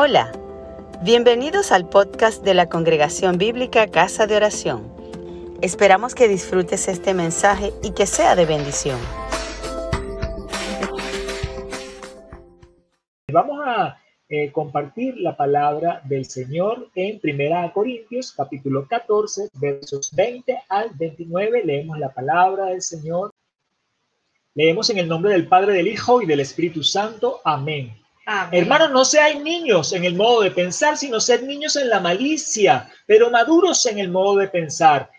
Hola, bienvenidos al podcast de la Congregación Bíblica Casa de Oración. Esperamos que disfrutes este mensaje y que sea de bendición. Vamos a eh, compartir la palabra del Señor en Primera Corintios, capítulo 14, versos 20 al 29. Leemos la palabra del Señor. Leemos en el nombre del Padre, del Hijo y del Espíritu Santo. Amén. Hermanos, no seáis niños en el modo de pensar, sino sed niños en la malicia, pero maduros en el modo de pensar.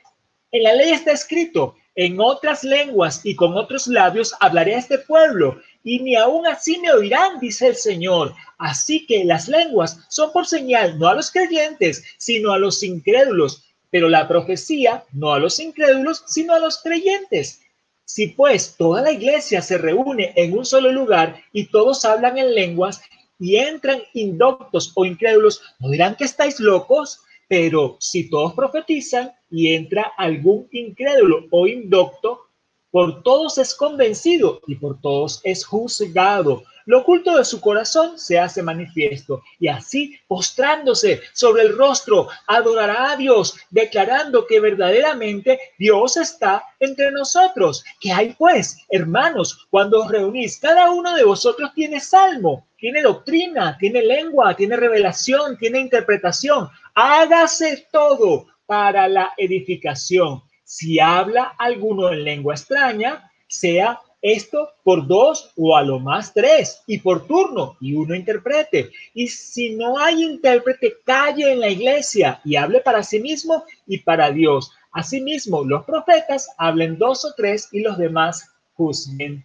En la ley está escrito, en otras lenguas y con otros labios hablaré a este pueblo, y ni aún así me oirán, dice el Señor. Así que las lenguas son por señal no a los creyentes, sino a los incrédulos, pero la profecía no a los incrédulos, sino a los creyentes. Si pues toda la iglesia se reúne en un solo lugar y todos hablan en lenguas y entran indoctos o incrédulos, ¿no dirán que estáis locos? Pero si todos profetizan y entra algún incrédulo o indocto, por todos es convencido y por todos es juzgado. Lo oculto de su corazón se hace manifiesto y así, postrándose sobre el rostro, adorará a Dios, declarando que verdaderamente Dios está entre nosotros. ¿Qué hay pues, hermanos, cuando os reunís? Cada uno de vosotros tiene salmo, tiene doctrina, tiene lengua, tiene revelación, tiene interpretación. Hágase todo para la edificación. Si habla alguno en lengua extraña, sea esto por dos o a lo más tres y por turno y uno interprete. Y si no hay intérprete, calle en la iglesia y hable para sí mismo y para Dios. Asimismo, los profetas hablen dos o tres y los demás juzguen.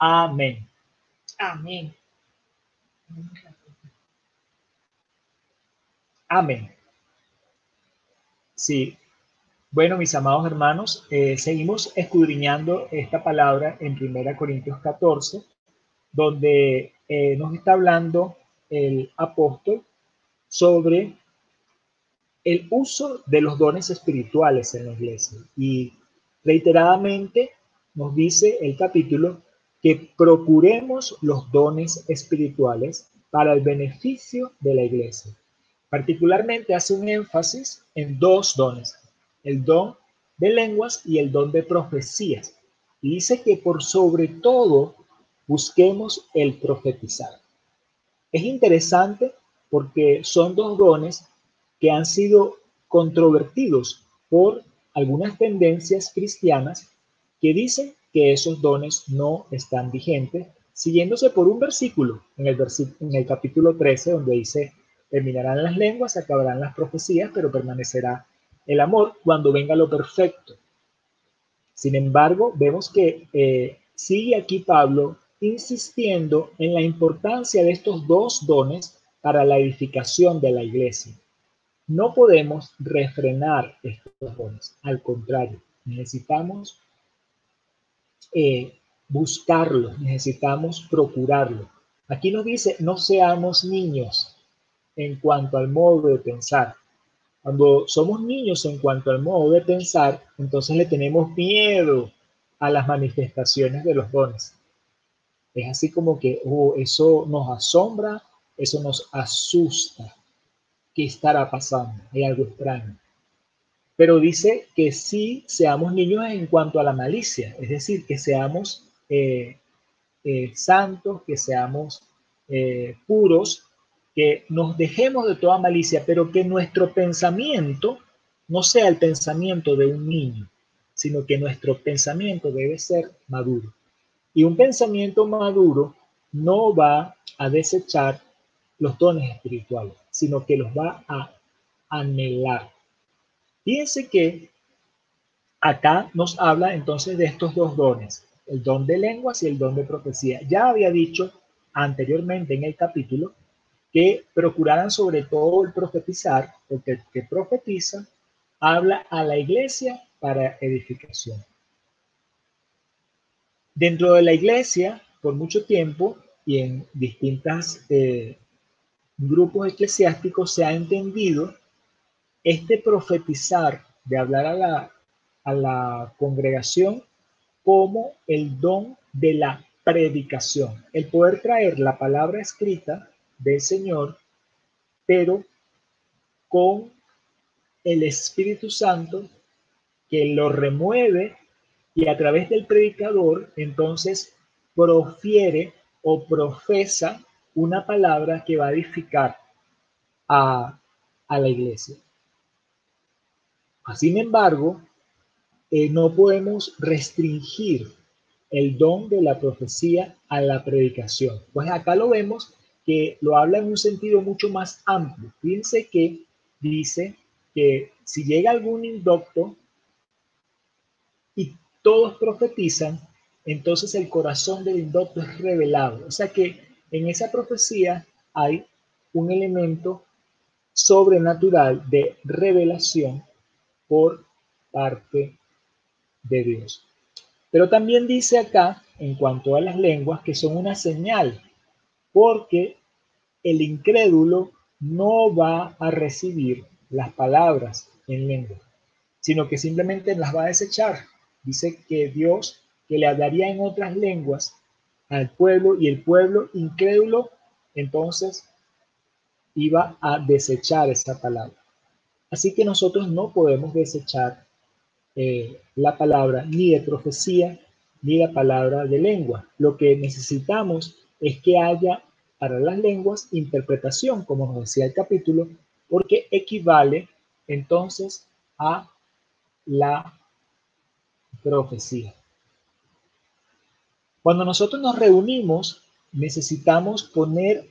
Amén. Amén. Amén. Sí, bueno, mis amados hermanos, eh, seguimos escudriñando esta palabra en 1 Corintios 14, donde eh, nos está hablando el apóstol sobre el uso de los dones espirituales en la iglesia. Y reiteradamente nos dice el capítulo que procuremos los dones espirituales para el beneficio de la iglesia. Particularmente hace un énfasis en dos dones, el don de lenguas y el don de profecías. Y dice que por sobre todo busquemos el profetizar. Es interesante porque son dos dones que han sido controvertidos por algunas tendencias cristianas que dicen que esos dones no están vigentes, siguiéndose por un versículo en el, en el capítulo 13, donde dice, terminarán las lenguas, acabarán las profecías, pero permanecerá el amor cuando venga lo perfecto. Sin embargo, vemos que eh, sigue aquí Pablo insistiendo en la importancia de estos dos dones para la edificación de la iglesia. No podemos refrenar estos dones, al contrario, necesitamos eh, buscarlos, necesitamos procurarlo. Aquí nos dice, no seamos niños en cuanto al modo de pensar, cuando somos niños en cuanto al modo de pensar, entonces le tenemos miedo a las manifestaciones de los dones. Es así como que oh, eso nos asombra, eso nos asusta. ¿Qué estará pasando? Hay algo extraño. Pero dice que sí seamos niños en cuanto a la malicia, es decir, que seamos eh, eh, santos, que seamos eh, puros que nos dejemos de toda malicia, pero que nuestro pensamiento no sea el pensamiento de un niño, sino que nuestro pensamiento debe ser maduro. Y un pensamiento maduro no va a desechar los dones espirituales, sino que los va a anhelar. Fíjense que acá nos habla entonces de estos dos dones, el don de lenguas y el don de profecía. Ya había dicho anteriormente en el capítulo que procuraran sobre todo el profetizar, porque el que profetiza habla a la iglesia para edificación. Dentro de la iglesia, por mucho tiempo y en distintos eh, grupos eclesiásticos se ha entendido este profetizar de hablar a la, a la congregación como el don de la predicación, el poder traer la palabra escrita del Señor pero con el Espíritu Santo que lo remueve y a través del predicador entonces profiere o profesa una palabra que va a edificar a, la iglesia. Sin embargo, eh, no podemos restringir el don de la profecía a la predicación. Pues acá lo vemos que lo habla en un sentido mucho más amplio. Fíjense que dice que si llega algún indocto y todos profetizan, entonces el corazón del indocto es revelado. O sea que en esa profecía hay un elemento sobrenatural de revelación por parte de Dios. Pero también dice acá, en cuanto a las lenguas, que son una señal, porque el incrédulo no va a recibir las palabras en lengua, sino que simplemente las va a desechar. Dice que Dios, que le hablaría en otras lenguas al pueblo y el pueblo incrédulo, entonces iba a desechar esa palabra. Así que nosotros no podemos desechar eh, la palabra ni de profecía ni la palabra de lengua. Lo que necesitamos es que haya para las lenguas interpretación, como nos decía el capítulo, porque equivale entonces a la profecía. Cuando nosotros nos reunimos, necesitamos poner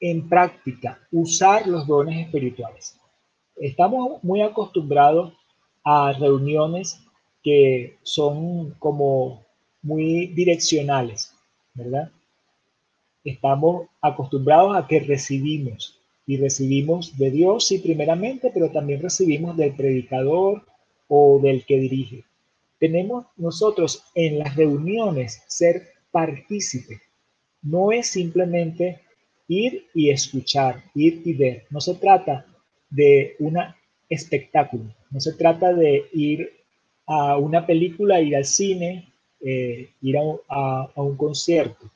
en práctica, usar los dones espirituales. Estamos muy acostumbrados a reuniones que son como muy direccionales, ¿verdad? Estamos acostumbrados a que recibimos y recibimos de Dios, sí, primeramente, pero también recibimos del predicador o del que dirige. Tenemos nosotros en las reuniones ser partícipe. No es simplemente ir y escuchar, ir y ver. No se trata de un espectáculo, no se trata de ir a una película, ir al cine, eh, ir a un concierto.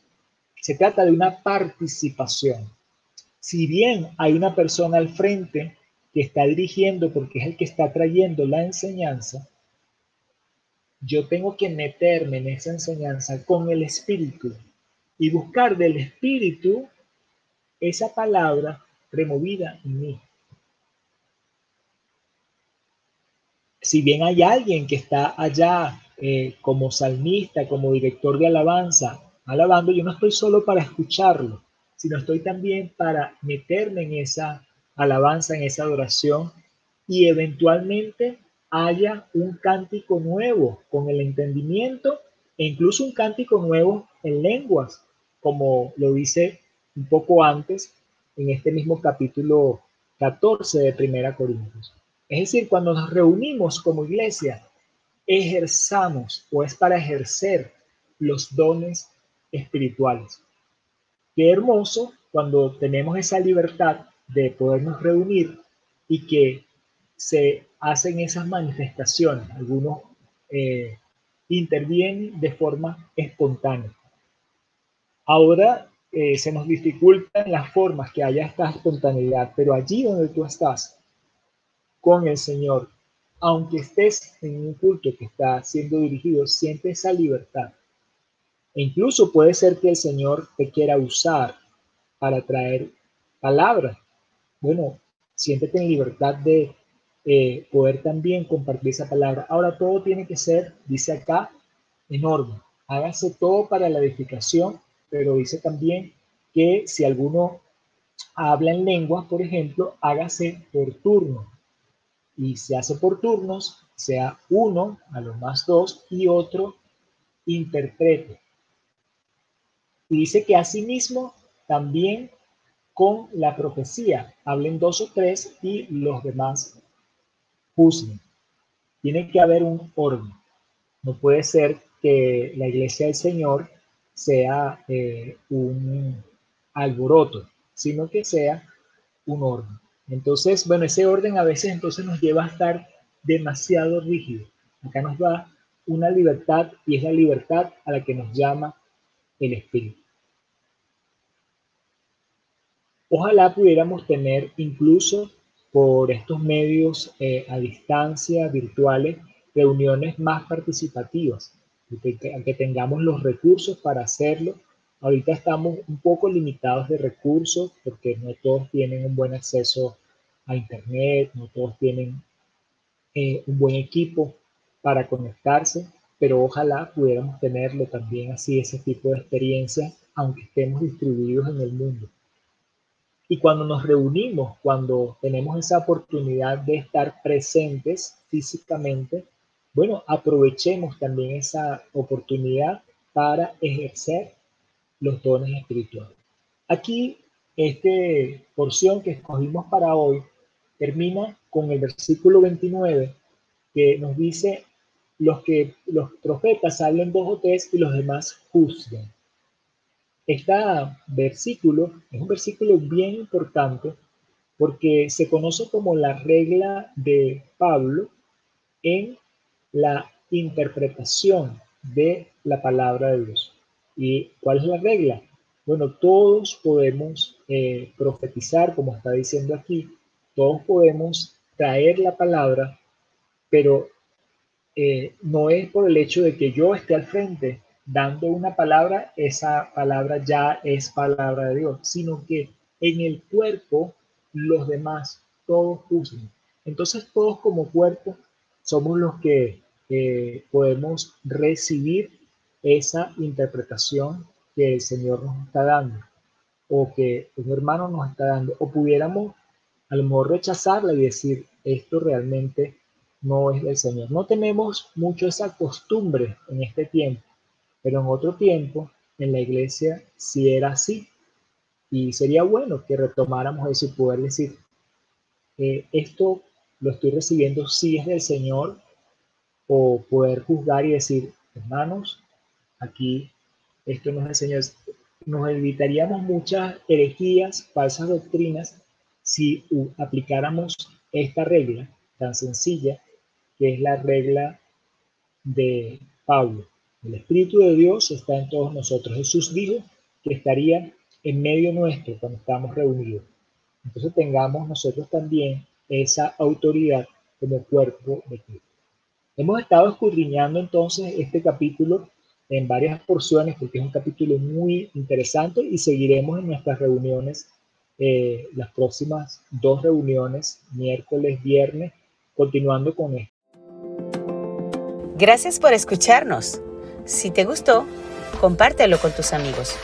Se trata de una participación. Si bien hay una persona al frente que está dirigiendo porque es el que está trayendo la enseñanza, yo tengo que meterme en esa enseñanza con el Espíritu y buscar del Espíritu esa palabra removida en mí. Si bien hay alguien que está allá eh, como salmista, como director de alabanza, alabando, yo no estoy solo para escucharlo, sino estoy también para meterme en esa alabanza, en esa adoración y eventualmente haya un cántico nuevo con el entendimiento e incluso un cántico nuevo en lenguas, como lo dice un poco antes en este mismo capítulo 14 de Primera Corintios. Es decir, cuando nos reunimos como iglesia, ejerzamos o es para ejercer los dones espirituales. Qué hermoso cuando tenemos esa libertad de podernos reunir y que se hacen esas manifestaciones. Algunos eh, intervienen de forma espontánea. Ahora eh, se nos dificultan las formas que haya esta espontaneidad, pero allí donde tú estás con el Señor, aunque estés en un culto que está siendo dirigido, siente esa libertad e incluso puede ser que el Señor te quiera usar para traer palabras. Bueno, siéntete en libertad de eh, poder también compartir esa palabra. Ahora todo tiene que ser, dice acá, enorme. Hágase todo para la edificación, pero dice también que si alguno habla en lengua, por ejemplo, hágase por turno. Y se hace por turnos, sea uno, a lo más dos, y otro interprete. Y dice que asimismo también con la profecía, hablen dos o tres y los demás juzguen. Tiene que haber un orden. No puede ser que la iglesia del Señor sea eh, un alboroto, sino que sea un orden. Entonces, bueno, ese orden a veces entonces nos lleva a estar demasiado rígido. Acá nos da una libertad y es la libertad a la que nos llama el Espíritu. Ojalá pudiéramos tener incluso por estos medios eh, a distancia, virtuales, reuniones más participativas, que tengamos los recursos para hacerlo. Ahorita estamos un poco limitados de recursos porque no todos tienen un buen acceso a Internet, no todos tienen eh, un buen equipo para conectarse, pero ojalá pudiéramos tenerlo también así, ese tipo de experiencias, aunque estemos distribuidos en el mundo. Y cuando nos reunimos, cuando tenemos esa oportunidad de estar presentes físicamente, bueno, aprovechemos también esa oportunidad para ejercer los dones espirituales. Aquí, esta porción que escogimos para hoy termina con el versículo 29 que nos dice los que los profetas hablen dos o tres y los demás juzguen. Este versículo es un versículo bien importante porque se conoce como la regla de Pablo en la interpretación de la palabra de Dios. ¿Y cuál es la regla? Bueno, todos podemos eh, profetizar, como está diciendo aquí, todos podemos traer la palabra, pero eh, no es por el hecho de que yo esté al frente dando una palabra, esa palabra ya es palabra de Dios, sino que en el cuerpo los demás, todos juzgan. Entonces todos como cuerpo somos los que podemos recibir esa interpretación que el Señor nos está dando o que un hermano nos está dando, o pudiéramos a lo mejor rechazarla y decir, esto realmente no es del Señor. No tenemos mucho esa costumbre en este tiempo, pero en otro tiempo en la iglesia sí era así. Y sería bueno que retomáramos eso y poder decir, eh, esto lo estoy recibiendo si es del Señor, o poder juzgar y decir, hermanos, aquí esto no es. Nos evitaríamos muchas herejías, falsas doctrinas, si aplicáramos esta regla tan sencilla, que es la regla de Pablo. El Espíritu de Dios está en todos nosotros. Jesús dijo que estaría en medio nuestro cuando estamos reunidos. Entonces tengamos nosotros también esa autoridad como cuerpo de Cristo. Hemos estado escudriñando entonces este capítulo en varias porciones porque es un capítulo muy interesante y seguiremos en nuestras reuniones eh, las próximas dos reuniones, miércoles, viernes, continuando con esto. Gracias por escucharnos. Si te gustó, compártelo con tus amigos.